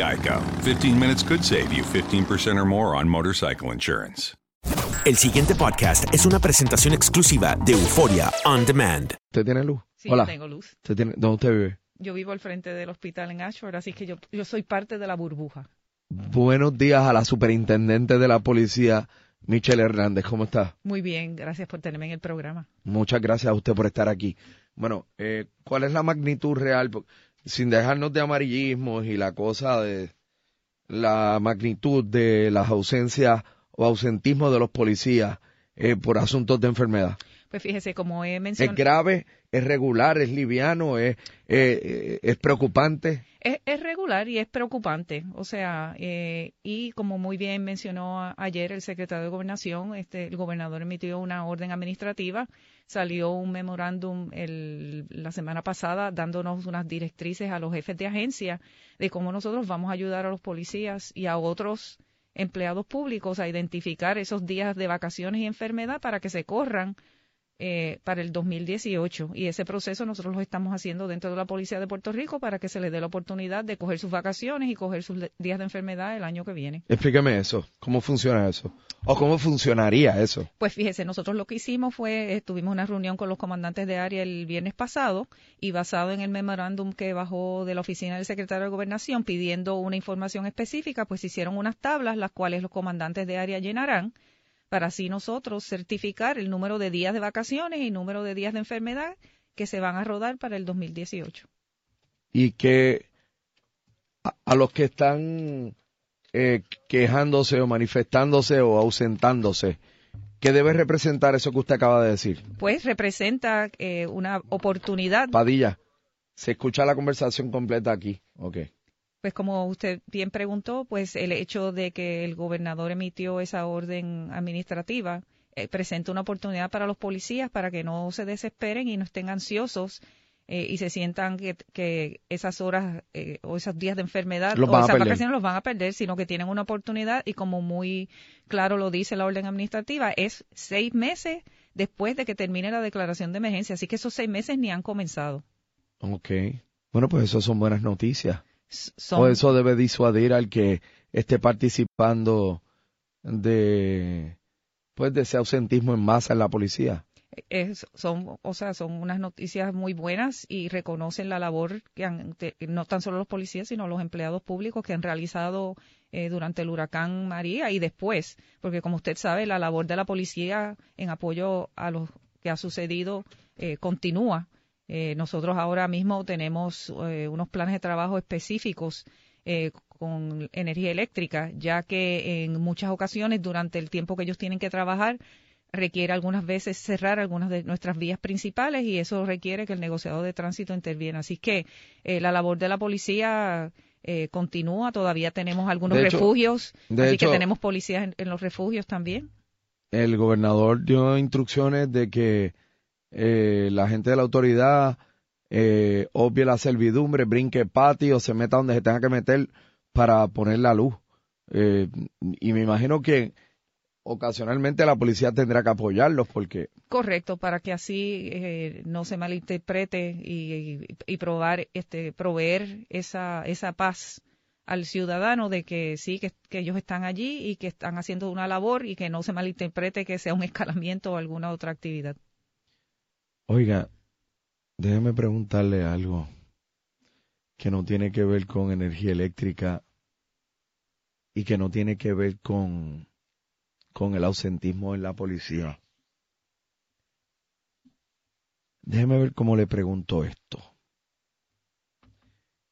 Geico. 15 minutes could save you 15% or more on motorcycle insurance. El siguiente podcast es una presentación exclusiva de Euforia On Demand. ¿Usted tiene luz? Sí, Hola. tengo luz. ¿Usted tiene, ¿Dónde usted vive? Yo vivo al frente del hospital en Ashford, así que yo, yo soy parte de la burbuja. Buenos días a la superintendente de la policía, Michelle Hernández. ¿Cómo está? Muy bien, gracias por tenerme en el programa. Muchas gracias a usted por estar aquí. Bueno, eh, ¿cuál es la magnitud real? Sin dejarnos de amarillismos y la cosa de la magnitud de las ausencias o ausentismo de los policías eh, por asuntos de enfermedad. Pues fíjese, como he ¿Es mencionado... grave? ¿Es regular? ¿Es liviano? ¿Es, eh, es preocupante? Es, es regular y es preocupante, o sea, eh, y como muy bien mencionó ayer el secretario de Gobernación, este, el gobernador emitió una orden administrativa, salió un memorándum el- la semana pasada dándonos unas directrices a los jefes de agencia de cómo nosotros vamos a ayudar a los policías y a otros empleados públicos a identificar esos días de vacaciones y enfermedad para que se corran eh, para el 2018 y ese proceso nosotros lo estamos haciendo dentro de la Policía de Puerto Rico para que se les dé la oportunidad de coger sus vacaciones y coger sus días de enfermedad el año que viene. Explíqueme eso. ¿Cómo funciona eso? ¿O cómo funcionaría eso? Pues fíjese, nosotros lo que hicimos fue, eh, tuvimos una reunión con los comandantes de área el viernes pasado y basado en el memorándum que bajó de la oficina del secretario de Gobernación pidiendo una información específica, pues hicieron unas tablas las cuales los comandantes de área llenarán para así nosotros certificar el número de días de vacaciones y número de días de enfermedad que se van a rodar para el 2018. Y que a, a los que están eh, quejándose o manifestándose o ausentándose, ¿qué debe representar eso que usted acaba de decir? Pues representa eh, una oportunidad Padilla, se escucha la conversación completa aquí. Ok. Pues como usted bien preguntó, pues el hecho de que el gobernador emitió esa orden administrativa eh, presenta una oportunidad para los policías para que no se desesperen y no estén ansiosos eh, y se sientan que, que esas horas eh, o esos días de enfermedad Los o esas vacaciones los van a perder, sino que tienen una oportunidad y como muy claro lo dice la orden administrativa, es seis meses después de que termine la declaración de emergencia. Así que esos seis meses ni han comenzado. Ok. Bueno, pues eso son buenas noticias. Son- O eso debe disuadir al que esté participando de pues de ese ausentismo en masa en la policía. Es, son, o sea, son unas noticias muy buenas y reconocen la labor que han, no tan solo los policías, sino los empleados públicos que han realizado eh, durante el huracán María y después, porque como usted sabe, la labor de la policía en apoyo a lo que ha sucedido eh, continúa. Eh, nosotros ahora mismo tenemos unos planes de trabajo específicos con energía eléctrica, ya que en muchas ocasiones durante el tiempo que ellos tienen que trabajar requiere algunas veces cerrar algunas de nuestras vías principales y eso requiere que el negociador de tránsito interviene. Así que la labor de la policía eh, continúa, todavía tenemos algunos refugios, así que tenemos policías en, los refugios también. El gobernador dio instrucciones de que eh, la gente de la autoridad eh, obvie la servidumbre, brinque patio, se meta donde se tenga que meter para poner la luz. Eh, y me imagino que ocasionalmente la policía tendrá que apoyarlos porque... Correcto, para que así eh, no se malinterprete y, probar, este, proveer esa, esa paz al ciudadano de que sí, que, ellos están allí y que están haciendo una labor y que no se malinterprete que sea un escalamiento o alguna otra actividad. Oiga, déjeme preguntarle algo que no tiene que ver con energía eléctrica y que no tiene que ver con con el ausentismo en la policía. Déjeme ver cómo le pregunto esto.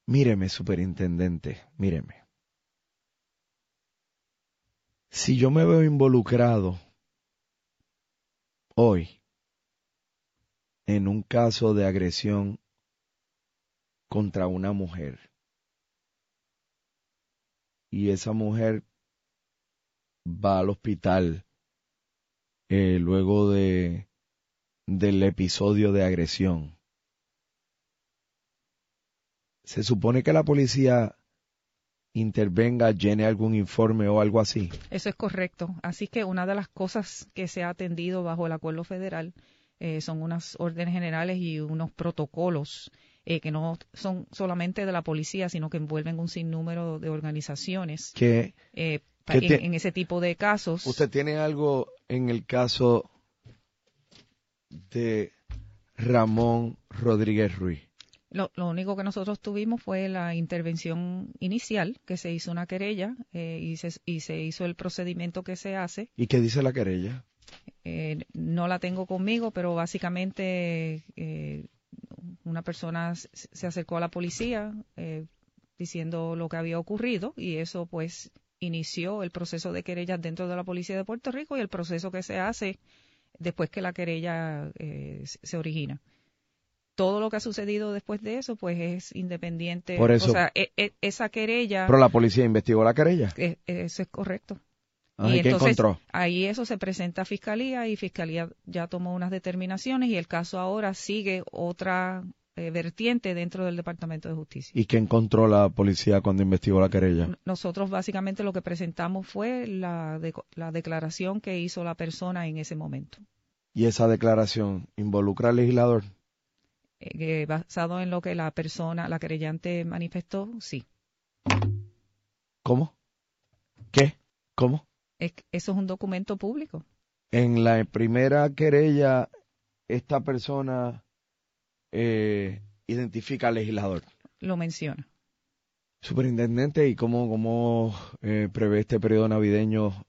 Míreme, superintendente, míreme. Si yo me veo involucrado hoy en un caso de agresión contra una mujer y esa mujer va al hospital eh, luego de del episodio de agresión. Se supone que la policía intervenga, llene algún informe o algo así. Eso es correcto. Así que una de las cosas que se ha atendido bajo el acuerdo federal eh, son unas órdenes generales y unos protocolos eh, que no son solamente de la policía, sino que envuelven un sinnúmero de organizaciones. Que en, ese tipo de casos. ¿Usted tiene algo en el caso de Ramón Rodríguez Ruiz? Lo, único que nosotros tuvimos fue la intervención inicial, que se hizo una querella eh, y, se, y, se, hizo el procedimiento que se hace. ¿Y qué dice la querella? Eh, no la tengo conmigo, pero básicamente eh, una persona se acercó a la policía diciendo lo que había ocurrido y eso pues inició el proceso de querellas dentro de la Policía de Puerto Rico y el proceso que se hace después que la querella eh, se origina. Todo lo que ha sucedido después de eso, pues es independiente. Por eso, o sea, e, e, esa querella. Pero la policía investigó la querella. E, eso es correcto. Ah, y, entonces? Ahí eso se presenta a fiscalía y fiscalía ya tomó unas determinaciones y el caso ahora sigue otra eh, vertiente dentro del Departamento de Justicia. ¿Y qué encontró la policía cuando investigó la querella? Nosotros básicamente lo que presentamos fue la, la declaración que hizo la persona en ese momento. ¿Y esa declaración involucra al legislador? Eh, basado en lo que la persona, la querellante manifestó, sí. ¿Cómo? ¿Qué? ¿Cómo? Eso es un documento público. En la primera querella, esta persona eh, identifica al legislador. Lo menciona. Superintendente, ¿y cómo, cómo eh, prevé este periodo navideño,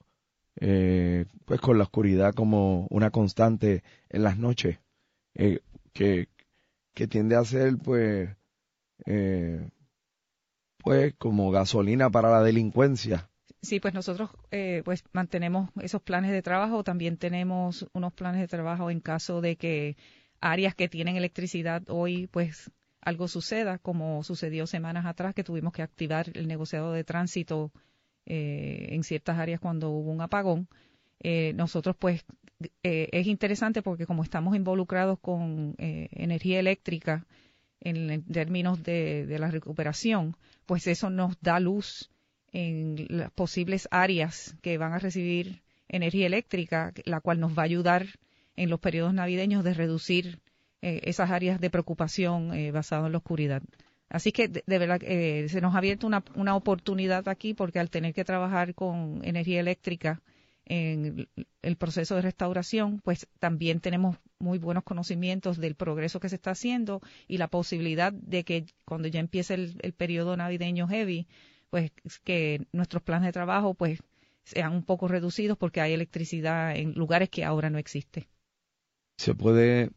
eh, pues con la oscuridad como una constante en las noches, eh, que, que tiende a ser, pues, pues como gasolina para la delincuencia? Sí, pues nosotros pues mantenemos esos planes de trabajo. También tenemos unos planes de trabajo en caso de que áreas que tienen electricidad hoy, pues algo suceda, como sucedió semanas atrás que tuvimos que activar el negociado de tránsito eh, en ciertas áreas cuando hubo un apagón. Eh, nosotros, pues, eh, es interesante porque como estamos involucrados con energía eléctrica en, términos de, la recuperación, pues eso nos da luz en las posibles áreas que van a recibir energía eléctrica, la cual nos va a ayudar en los periodos navideños de reducir eh, esas áreas de preocupación eh, basado en la oscuridad. Así que de, verdad eh, se nos ha abierto una, una oportunidad aquí porque al tener que trabajar con energía eléctrica en el proceso de restauración, pues también tenemos muy buenos conocimientos del progreso que se está haciendo y la posibilidad de que cuando ya empiece el periodo navideño heavy, pues que nuestros planes de trabajo pues sean un poco reducidos porque hay electricidad en lugares que ahora no existe. ¿Se puede,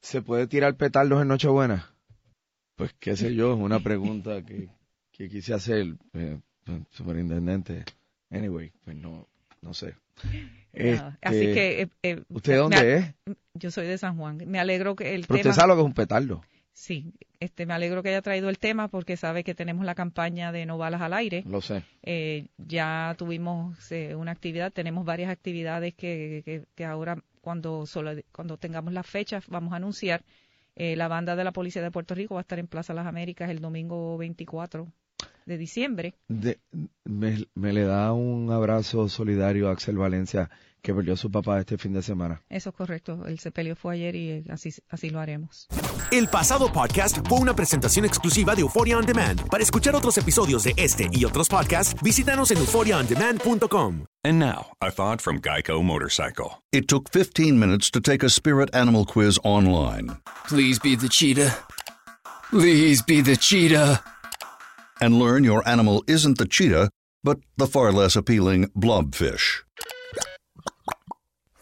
se puede tirar petardos en Nochebuena? Pues qué sé yo, es una pregunta que, que quise hacer, eh, superintendente. Anyway, pues no, no sé. así Este, que... eh, eh, ¿Usted dónde es? Yo soy de San Juan. Me alegro que el Pero tema... usted sabe lo que es un petardo. Sí, este, me alegro que haya traído el tema porque sabe que tenemos la campaña de No Balas al Aire. Lo sé. Eh, ya tuvimos eh, una actividad, tenemos varias actividades que, que, que ahora cuando, solo, cuando tengamos las fechas vamos a anunciar. Eh, la banda de la Policía de Puerto Rico va a estar en Plaza Las Américas el domingo 24 de diciembre. De- me, me le da un abrazo solidario a Axel Valencia, que perdió a su papá este fin de semana. Eso es correcto, el sepelio fue ayer y así, así lo haremos. El pasado podcast fue una presentación exclusiva de Euphoria On Demand. Para escuchar otros episodios de este y otros podcasts, visítanos en euphoriaondemand.com. And now, a thought from Geico Motorcycle. It took 15 minutes to take a spirit animal quiz online Please be the cheetah. Please be the cheetah. and learn your animal isn't the cheetah, but the far less appealing blobfish.